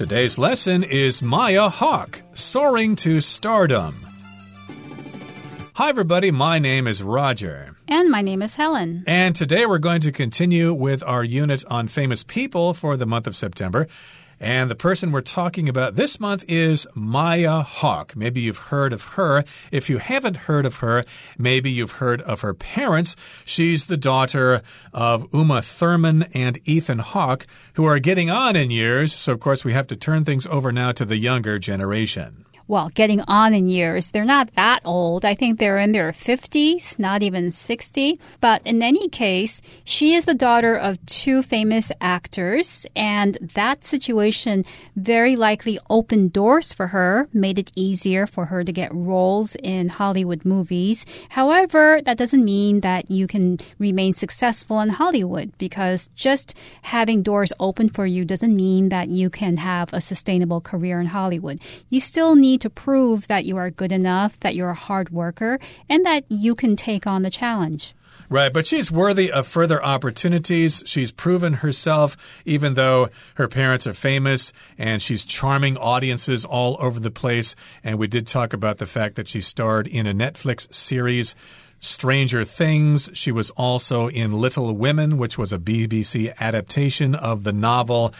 Today's lesson is Maya Hawke, Soaring to Stardom. Hi, everybody. My name is Roger. And my name is Helen. And today we're going to continue with our unit on famous people for the month of September. And the person we're talking about this month is Maya Hawke. Maybe you've heard of her. If you haven't heard of her, maybe you've heard of her parents. She's the daughter of Uma Thurman and Ethan Hawke, who are getting on in years. So, of course, we have to turn things over now to the younger generation well, getting on in years. They're not that old. I think they're in their 50s, not even 60. But in any case, she is the daughter of two famous actors, and that situation very likely opened doors for her, made it easier for her to get roles in Hollywood movies. However, that doesn't mean that you can remain successful in Hollywood because just having doors open for you doesn't mean that you can have a sustainable career in Hollywood. You still need to prove that you are good enough, that you're a hard worker, and that you can take on the challenge. Right, but she's worthy of further opportunities. She's proven herself, even though her parents are famous, and she's charming audiences all over the place. And we did talk about the fact that she starred in a Netflix series. Stranger Things. She was also in Little Women, which was a BBC adaptation of the novel.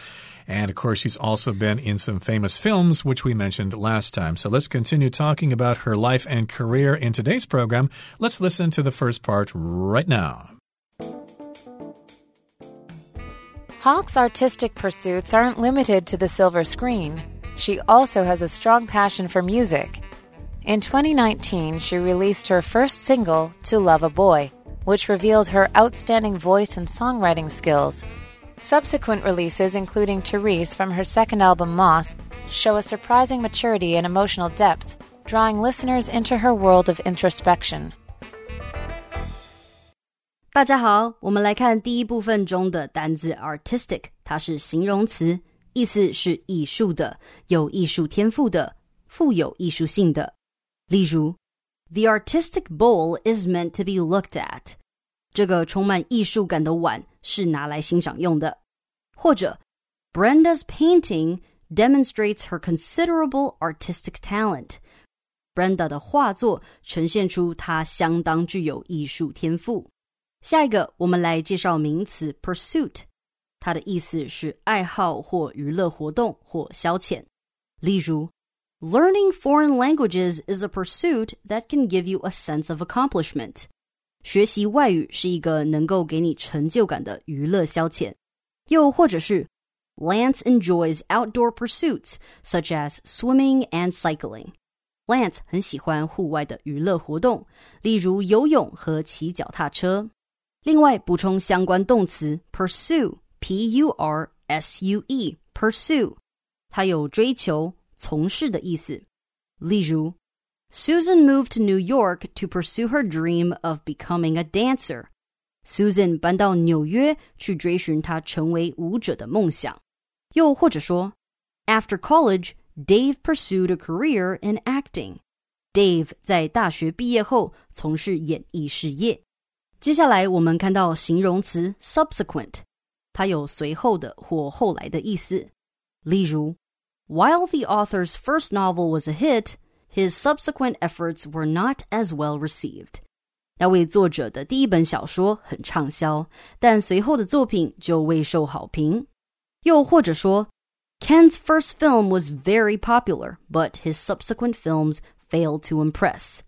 And of course, she's also been in some famous films, which we mentioned last time. So let's continue talking about her life and career in today's program. Let's listen to the first part right now. Hawke's artistic pursuits aren't limited to the silver screen. She also has a strong passion for music. In 2019, she released her first single, To Love a Boy, which revealed her outstanding voice and songwriting skills Subsequent releases, including Therese from her second album Moss, show a surprising maturity and emotional depth, drawing listeners into her world of introspection. 大家好，我们来看第一部分中的单字 artistic，它是形容词，意思是艺术的、有艺术天赋的、富有艺术性的。例如，The artistic bowl is meant to be looked at。这个充满艺术感的碗是拿来欣赏用的。 或者，Brenda's painting demonstrates her considerable artistic talent。Brenda 的画作呈现出她相当具有艺术天赋。下一个，我们来介绍名词 pursuit，它的意思是爱好或娱乐活动或消遣。例如，Learning foreign languages is a pursuit that can give you a sense of accomplishment。学习外语是一个能够给你成就感的娱乐消遣， 又或者是 Lance enjoys outdoor pursuits such as swimming and cycling. Lance 很喜欢户外的娱乐活动，例如游泳和骑脚踏车。另外，补充相关动词 pursue，p u r s u e，pursue，它有追求、从事的意思。例如 Susan moved to New York to pursue her dream of becoming a dancer. Susan 搬到纽约去追寻她成为舞者的梦想。又或者说，After college, Dave pursued a career in acting. Dave 在大学毕业后从事演艺事业。接下来我们看到形容词 subsequent，它有随后的或后来的意思。例如，While the author's first novel was a hit, his subsequent efforts were not as well received. 那位作者的第一本小说很畅销，但随后的作品就未受好评。又或者说，Ken's first film was very popular, but his subsequent films failed to impress.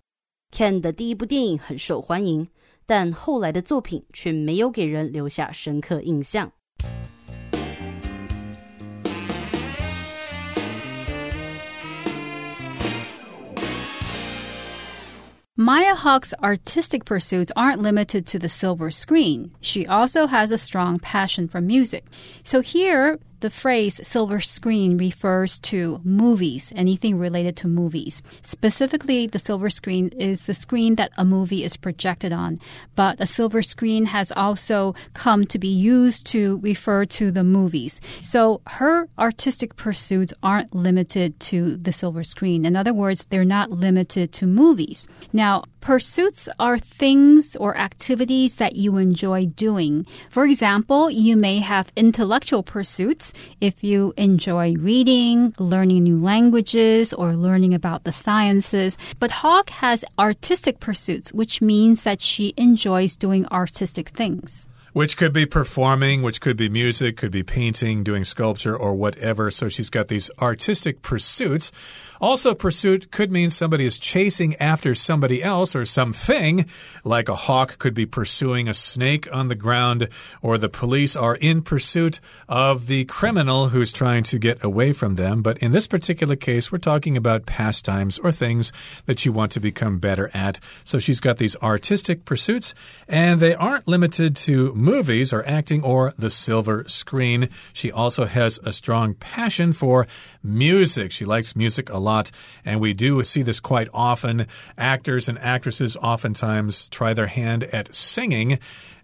Ken 的第一部电影很受欢迎，但后来的作品却没有给人留下深刻印象。Maya Hawke's artistic pursuits aren't limited to the silver screen. She also has a strong passion for music. So here, the phrase silver screen refers to movies, anything related to movies. Specifically, the silver screen is the screen that a movie is projected on. But a silver screen has also come to be used to refer to the movies. So her artistic pursuits aren't limited to the silver screen. In other words, they're not limited to movies. Now, Pursuits are things or activities that you enjoy doing. For example, you may have intellectual pursuits if you enjoy reading, learning new languages, or learning about the sciences. But Hawke has artistic pursuits, which means that she enjoys doing artistic things which could be performing, which could be music, could be painting, doing sculpture, or whatever. So she's got these artistic pursuits. Also, pursuit could mean somebody is chasing after somebody else or something, like a hawk could be pursuing a snake on the ground, or the police are in pursuit of the criminal who's trying to get away from them. But in this particular case, we're talking about pastimes or things that you want to become better at. So she's got these artistic pursuits, and they aren't limited to movies or acting or the silver screen. She also has a strong passion for music. She likes music a lot lot. And we do see this quite often. Actors and actresses oftentimes try their hand at singing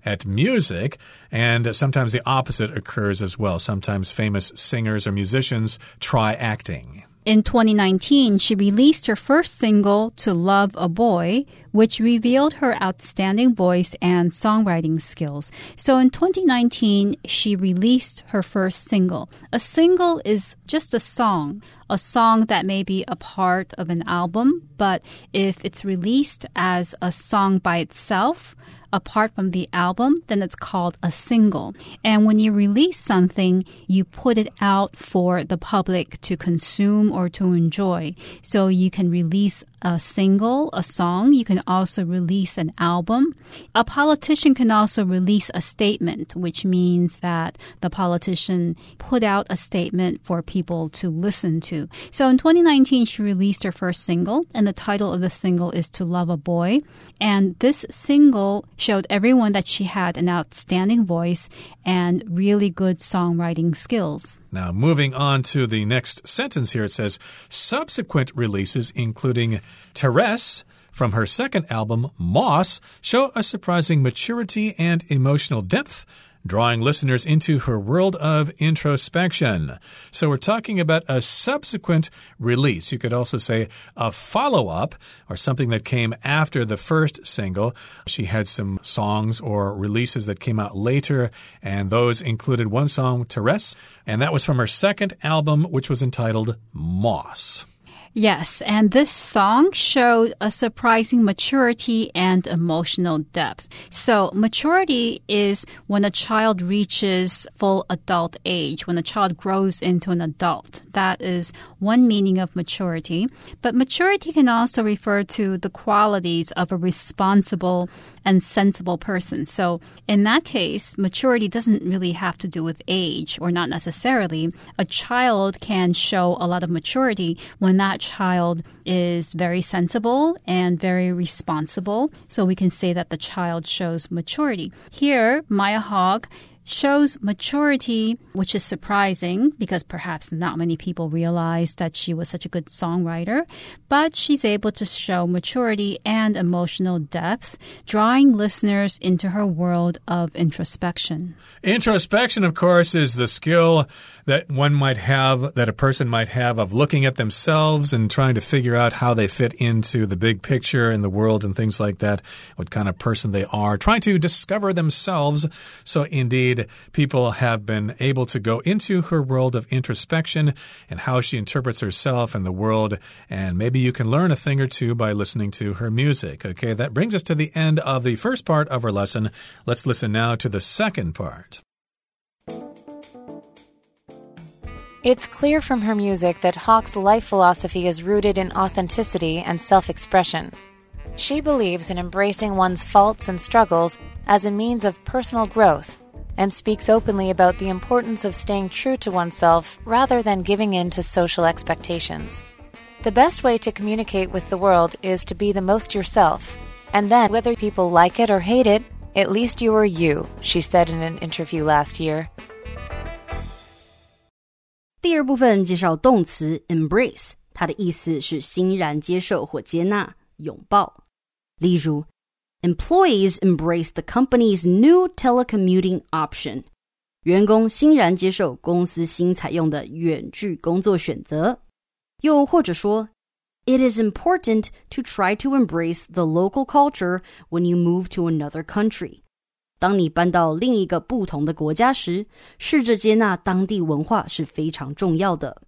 at music, and sometimes the opposite occurs as well. Sometimes famous singers or musicians try acting. In 2019, she released her first single, To Love a Boy, which revealed her outstanding voice and songwriting skills. So in 2019, she released her first single. A single is just a song, a song that may be a part of an album, but if it's released as a song by itself, apart from the album, then it's called a single. And when you release something, you put it out for the public to consume or to enjoy. So you can release a single, a song. You can also release an album. A politician can also release a statement, which means that the politician put out a statement for people to listen to. So in 2019, she released her first single, and the title of the single is To Love a Boy. And this single showed everyone that she had an outstanding voice and really good songwriting skills. Now, moving on to the next sentence here, it says subsequent releases, including Therese from her second album, Moss, show a surprising maturity and emotional depth drawing listeners into her world of introspection. So we're talking about a subsequent release. You could also say a follow up or something that came after the first single. She had some songs or releases that came out later, and those included one song, Therese, and that was from her second album, which was entitled Moss. Yes, and this song showed a surprising maturity and emotional depth. So, maturity is when a child reaches full adult age, when a child grows into an adult. That is one meaning of maturity. But maturity can also refer to the qualities of a responsible and sensible person. So, in that case, maturity doesn't really have to do with age, or not necessarily. A child can show a lot of maturity when that child is very sensible and very responsible. So we can say that the child shows maturity. Here, Maya Hawke shows maturity, which is surprising because perhaps not many people realize that she was such a good songwriter. But she's able to show maturity and emotional depth, drawing listeners into her world of introspection. Introspection, of course, is the skill that one might have, that a person might have, of looking at themselves and trying to figure out how they fit into the big picture in the world and things like that, what kind of person they are, trying to discover themselves. So, indeed, people have been able to go into her world of introspection and how she interprets herself and the world. And maybe you can learn a thing or two by listening to her music. Okay, that brings us to the end of the first part of our lesson. Let's listen now to the second part. It's clear from her music that Hawke's life philosophy is rooted in authenticity and self expression. She believes in embracing one's faults and struggles as a means of personal growth and speaks openly about the importance of staying true to oneself rather than giving in to social expectations. The best way to communicate with the world is to be the most yourself, and then, whether people like it or hate it, at least you are you, she said in an interview last year. 第二部分介绍动词 embrace，它的意思是欣然接受或接纳、拥抱。例如 Employees embrace the company's new telecommuting option. 员工欣然接受公司新采用的远距工作选择。又或者说 it is important to try to embrace the local culture when you move to another country. 当你搬到另一个不同的国家时，试着接纳当地文化是非常重要的。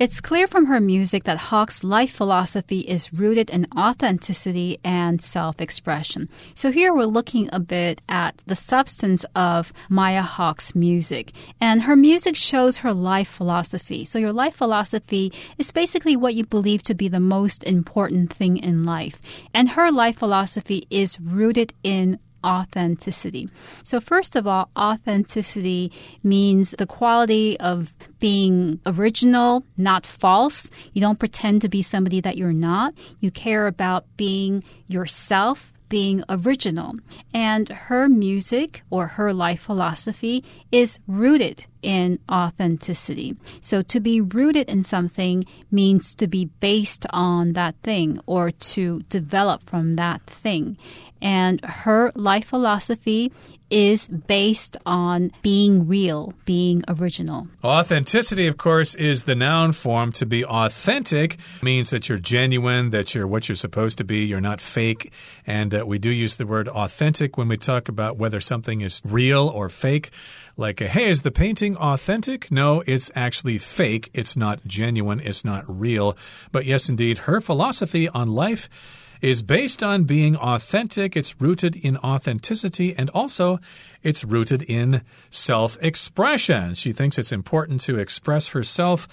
It's clear from her music that Hawke's life philosophy is rooted in authenticity and self expression. So, here we're looking a bit at the substance of Maya Hawke's music. And her music shows her life philosophy. So, your life philosophy is basically what you believe to be the most important thing in life. And her life philosophy is rooted in authenticity. So, first of all, authenticity means the quality of being original, not false. You don't pretend to be somebody that you're not. You care about being yourself being original. And her music or her life philosophy is rooted in authenticity. So to be rooted in something means to be based on that thing or to develop from that thing. And her life philosophy is based on being real, being original. Authenticity, of course, is the noun form. To be authentic means that you're genuine, that you're what you're supposed to be, you're not fake. And uh, we do use the word authentic when we talk about whether something is real or fake. Like, uh, hey, is the painting authentic? No, it's actually fake. It's not genuine. It's not real. But yes, indeed, her philosophy on life is based on being authentic. It's rooted in authenticity and also it's rooted in self expression. She thinks it's important to express herself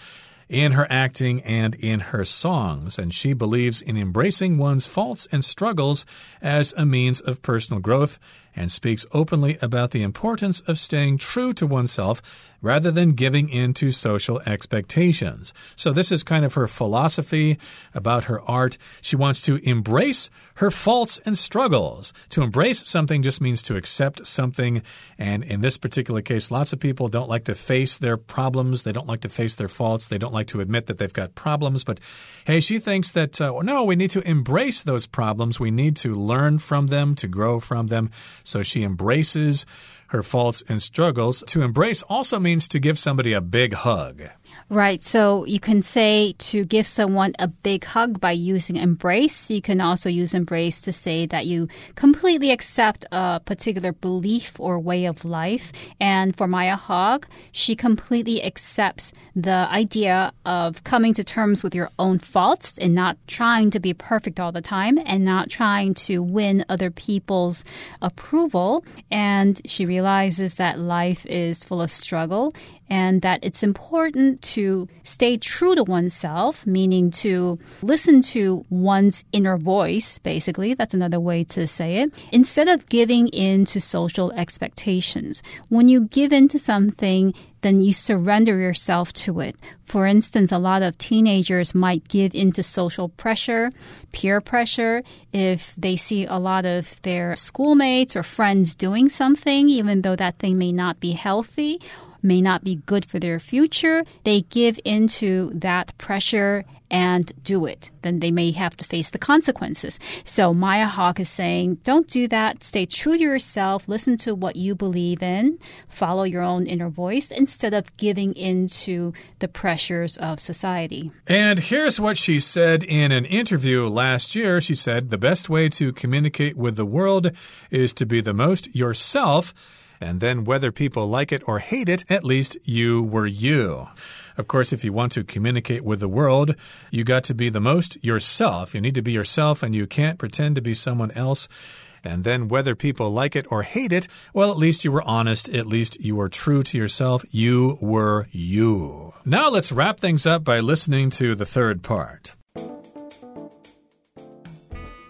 in her acting and in her songs, and she believes in embracing one's faults and struggles as a means of personal growth and speaks openly about the importance of staying true to oneself rather than giving in to social expectations. So, this is kind of her philosophy about her art. She wants to embrace her faults and struggles. To embrace something just means to accept something. And in this particular case, lots of people don't like to face their problems. They don't like to face their faults. They don't like to admit that they've got problems. But hey, she thinks that, uh, no, we need to embrace those problems. We need to learn from them, to grow from them. So she embraces her faults and struggles. To embrace also means to give somebody a big hug. Right. So you can say to give someone a big hug by using embrace. You can also use embrace to say that you completely accept a particular belief or way of life. And for Maya Hawke, she completely accepts the idea of coming to terms with your own faults and not trying to be perfect all the time and not trying to win other people's approval. And she realizes that life is full of struggle and that it's important to stay true to oneself, meaning to listen to one's inner voice, basically. That's another way to say it. Instead of giving in to social expectations. When you give in to something, then you surrender yourself to it. For instance, a lot of teenagers might give into social pressure, peer pressure, if they see a lot of their schoolmates or friends doing something, even though that thing may not be healthy may not be good for their future, they give into that pressure and do it, then they may have to face the consequences. So Maya Hawke is saying, don't do that. Stay true to yourself. Listen to what you believe in. Follow your own inner voice instead of giving into the pressures of society. And here's what she said in an interview last year. She said, the best way to communicate with the world is to be the most yourself and then whether people like it or hate it, at least you were you. Of course, if you want to communicate with the world, you got to be the most yourself. You need to be yourself and you can't pretend to be someone else. And then whether people like it or hate it, well, at least you were honest. At least you were true to yourself. You were you. Now let's wrap things up by listening to the third part.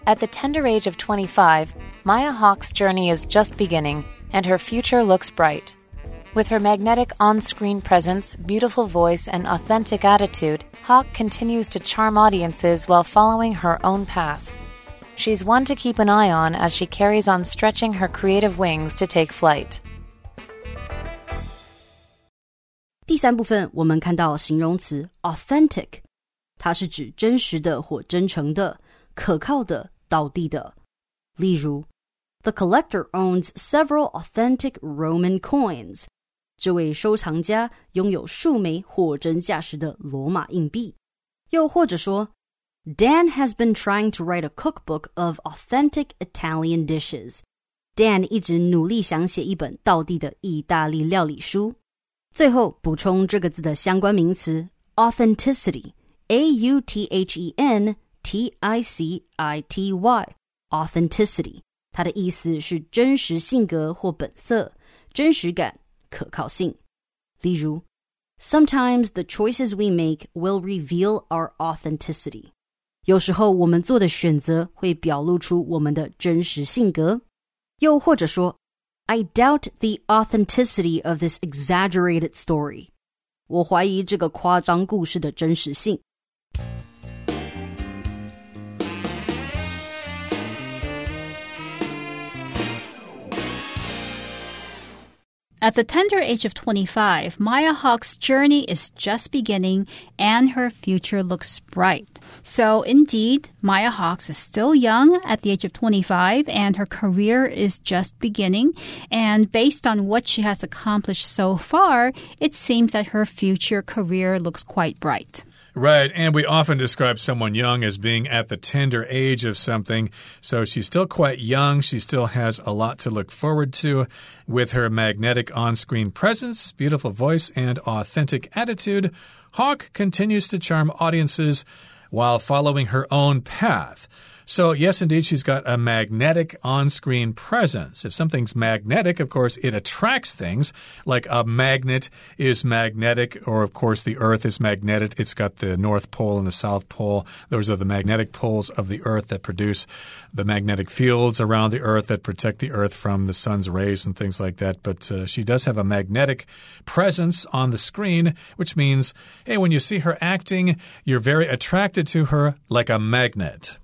At the tender age of 25, Maya Hawke's journey is just beginning and her future looks bright. With her magnetic on screen presence, beautiful voice, and authentic attitude, Hawke continues to charm audiences while following her own path. She's one to keep an eye on as she carries on stretching her creative wings to take flight. 第三部分，我们看到形容词 authentic，它是指真实的或真诚的、可靠的、道地的。例如 The collector owns several authentic Roman coins. 这位收藏家拥有数枚货真价实的罗马硬币。又或者说，Dan has been trying to write a cookbook of authentic Italian dishes. Dan 一直努力想写一本道地的意大利料理书。最后补充这个字的相关名词 authenticity，a u t h e n t i c i t y，authenticity。 它的意思是真实性格或本色、真实感、可靠性。例如，Sometimes the choices we make will reveal our authenticity。有时候我们做的选择会表露出我们的真实性格。又或者说，I doubt the authenticity of this exaggerated story。我怀疑这个夸张故事的真实性。 At the tender age of 25, Maya Hawke's journey is just beginning and her future looks bright. So, indeed, Maya Hawks is still young at the age of 25 and her career is just beginning. And based on what she has accomplished so far, it seems that her future career looks quite bright. Right, and we often describe someone young as being at the tender age of something. So she's still quite young. She still has a lot to look forward to with her magnetic on screen presence, beautiful voice, and authentic attitude. Hawke continues to charm audiences while following her own path. So, yes, indeed, she's got a magnetic on screen presence. If something's magnetic, of course, it attracts things. Like a magnet is magnetic, or of course, the Earth is magnetic. It's got the North Pole and the South Pole. Those are the magnetic poles of the Earth that produce the magnetic fields around the Earth that protect the Earth from the sun's rays and things like that. But uh, she does have a magnetic presence on the screen, which means, hey, when you see her acting, you're very attracted to her like a magnet.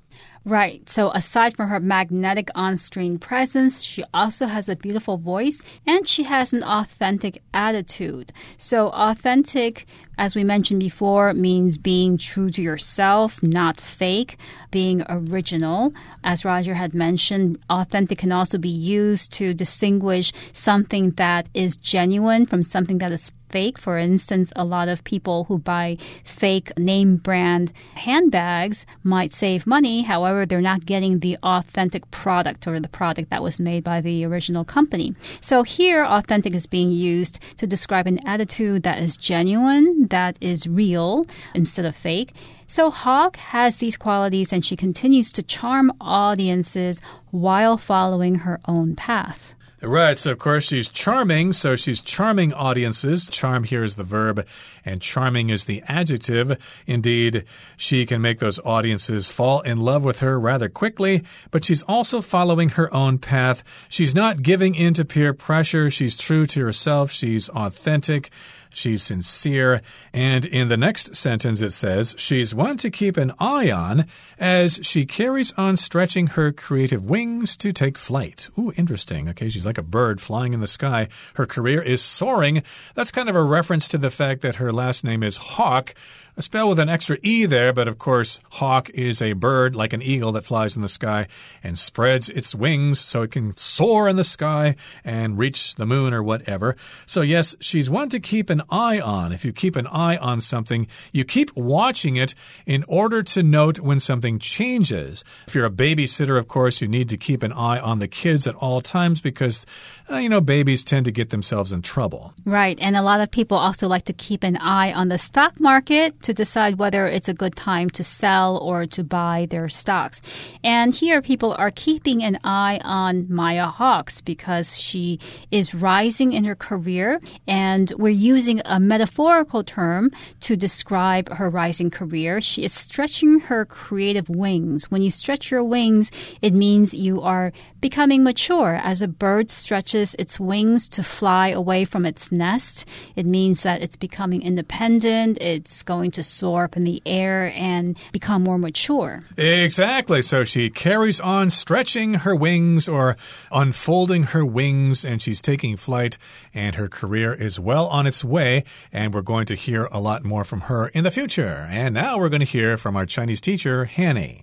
Right. So aside from her magnetic on-screen presence, she also has a beautiful voice and she has an authentic attitude. So authentic, as we mentioned before, means being true to yourself, not fake, being original. As Roger had mentioned, authentic can also be used to distinguish something that is genuine from something that is fake. For instance, a lot of people who buy fake name brand handbags might save money. However, they're not getting the authentic product or the product that was made by the original company. So here, authentic is being used to describe an attitude that is genuine, that is real instead of fake. So Hawke has these qualities and she continues to charm audiences while following her own path. Right. So, of course, she's charming. So, she's charming audiences. Charm here is the verb, and charming is the adjective. Indeed, she can make those audiences fall in love with her rather quickly, but she's also following her own path. She's not giving in to peer pressure. She's true to herself. She's authentic. She's sincere. And in the next sentence, it says, She's one to keep an eye on as she carries on stretching her creative wings to take flight. Ooh, interesting. Okay, she's like a bird flying in the sky. Her career is soaring. That's kind of a reference to the fact that her last name is Hawk a spell with an extra E there, but of course, hawk is a bird like an eagle that flies in the sky and spreads its wings so it can soar in the sky and reach the moon or whatever. So, yes, she's one to keep an eye on. If you keep an eye on something, you keep watching it in order to note when something changes. If you're a babysitter, of course, you need to keep an eye on the kids at all times because, uh, you know, babies tend to get themselves in trouble. Right. And a lot of people also like to keep an eye on the stock market to decide whether it's a good time to sell or to buy their stocks. And here people are keeping an eye on Maya Hawks because she is rising in her career and we're using a metaphorical term to describe her rising career. She is stretching her creative wings. When you stretch your wings, it means you are becoming mature. As a bird stretches its wings to fly away from its nest, it means that it's becoming independent, it's going to soar up in the air and become more mature. Exactly. So she carries on stretching her wings or unfolding her wings, and she's taking flight, and her career is well on its way. And we're going to hear a lot more from her in the future. And now we're going to hear from our Chinese teacher, Hanny.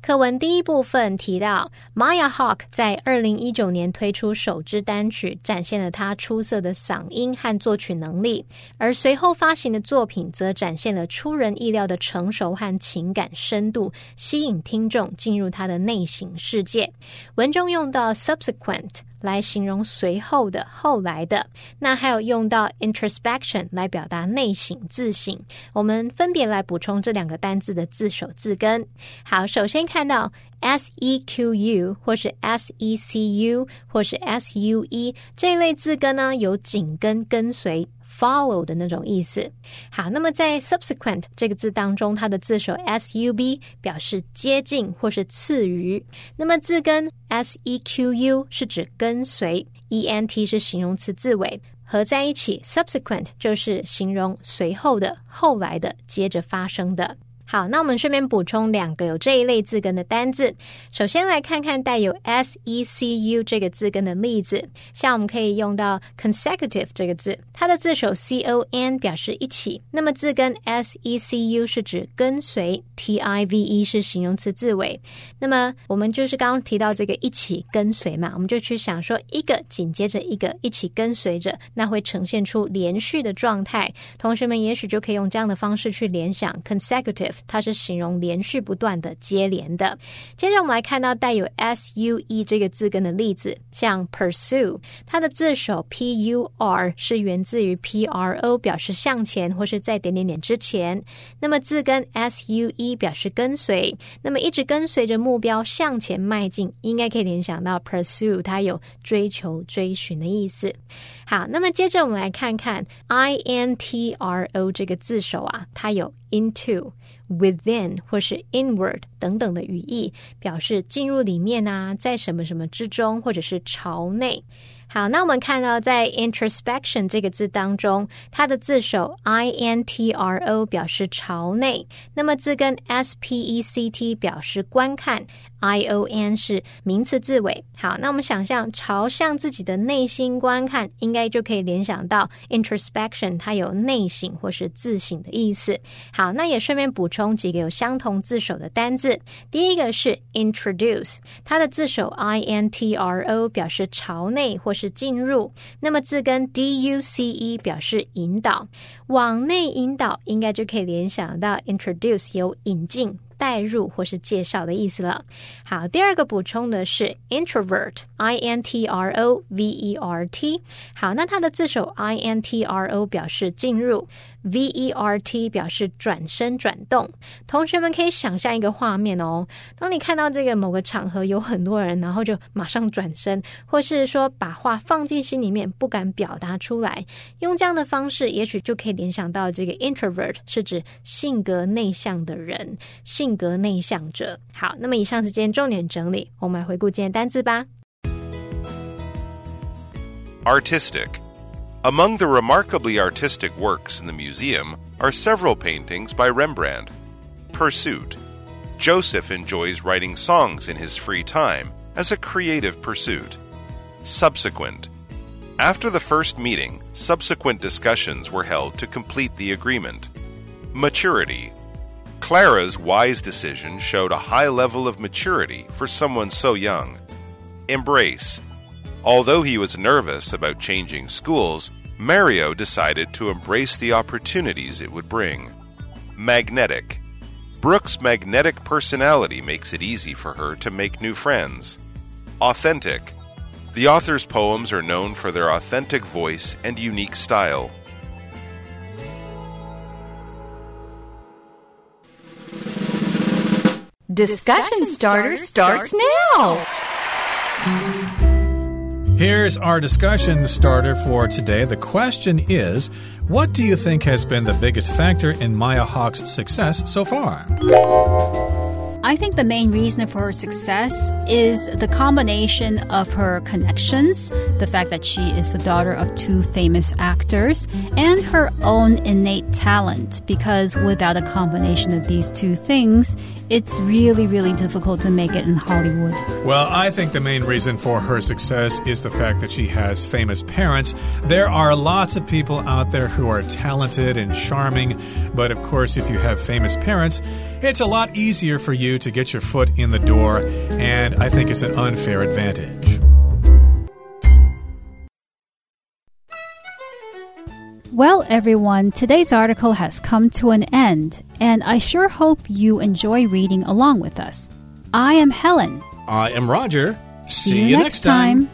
课文第一部分提到，Maya Hawk 在二零一九年推出首支单曲，展现了她出色的嗓音和作曲能力；而随后发行的作品则展现了出人意料的成熟和情感深度，吸引听众进入她的内省世界。文中用到 subsequent。来形容随后的、后来的，那还有用到 introspection 来表达内省、自省。我们分别来补充这两个单字的字首字根。好，首首先看到。S E Q U 或是 S E C U 或是 S U E 这一类字根呢，有紧跟、跟随、follow 的那种意思。好，那么在 subsequent 这个字当中，它的字首 S U B 表示接近或是次于。那么字根 S E Q U 是指跟随，E N T 是形容词字尾，合在一起 subsequent 就是形容随后的、后来的、接着发生的。好，那我们顺便补充两个有这一类字根的单字。首先来看看带有 s e c u 这个字根的例子，像我们可以用到 consecutive 这个字，它的字首 c o n 表示一起，那么字根 s e c u 是指跟随，t i v e 是形容词字尾。那么我们就是刚刚提到这个一起跟随嘛，我们就去想说一个紧接着一个一起跟随着，那会呈现出连续的状态。同学们也许就可以用这样的方式去联想 consecutive。它是形容连续不断的接连的。接着我们来看到带有 s u e 这个字根的例子，像 pursue，它的字首 p u r 是源自于 p r o，表示向前或是在点点点之前。那么字根 s u e 表示跟随，那么一直跟随着目标向前迈进，应该可以联想到 pursue，它有追求、追寻的意思。好，那么接着我们来看看 i n t r o 这个字首啊，它有 into。Within 或是 inward 等等的语义，表示进入里面啊，在什么什么之中，或者是朝内。好，那我们看到在 introspection 这个字当中，它的字首 i n t r o 表示朝内，那么字根 s p e c t 表示观看，i o n 是名词字尾。好，那我们想象朝向自己的内心观看，应该就可以联想到 introspection，它有内省或是自省的意思。好，那也顺便补充几个有相同字首的单字。第一个是 introduce，它的字首 i n t r o 表示朝内或是。进入，那么字根 d u c e 表示引导，往内引导，应该就可以联想到 introduce 有引进。代入或是介绍的意思了。好，第二个补充的是 introvert，i n t r o v e r t。好，那它的字首 i n t r o 表示进入，v e r t 表示转身转动。同学们可以想象一个画面哦，当你看到这个某个场合有很多人，然后就马上转身，或是说把话放进心里面不敢表达出来，用这样的方式，也许就可以联想到这个 introvert 是指性格内向的人，性。格内向者。好，那么以上是今天重点整理，我们来回顾今天单词吧。Artistic. Among the remarkably artistic works in the museum are several paintings by Rembrandt. Pursuit. Joseph enjoys writing songs in his free time as a creative pursuit. Subsequent. After the first meeting, subsequent discussions were held to complete the agreement. Maturity. Clara's wise decision showed a high level of maturity for someone so young. Embrace. Although he was nervous about changing schools, Mario decided to embrace the opportunities it would bring. Magnetic. Brooke's magnetic personality makes it easy for her to make new friends. Authentic. The author's poems are known for their authentic voice and unique style. Discussion starter starts now. Here's our discussion starter for today. The question is What do you think has been the biggest factor in Maya Hawke's success so far? I think the main reason for her success is the combination of her connections, the fact that she is the daughter of two famous actors, and her own innate talent. Because without a combination of these two things, it's really, really difficult to make it in Hollywood. Well, I think the main reason for her success is the fact that she has famous parents. There are lots of people out there who are talented and charming, but of course, if you have famous parents, it's a lot easier for you to get your foot in the door, and I think it's an unfair advantage. Well, everyone, today's article has come to an end, and I sure hope you enjoy reading along with us. I am Helen. I am Roger. See, you next time.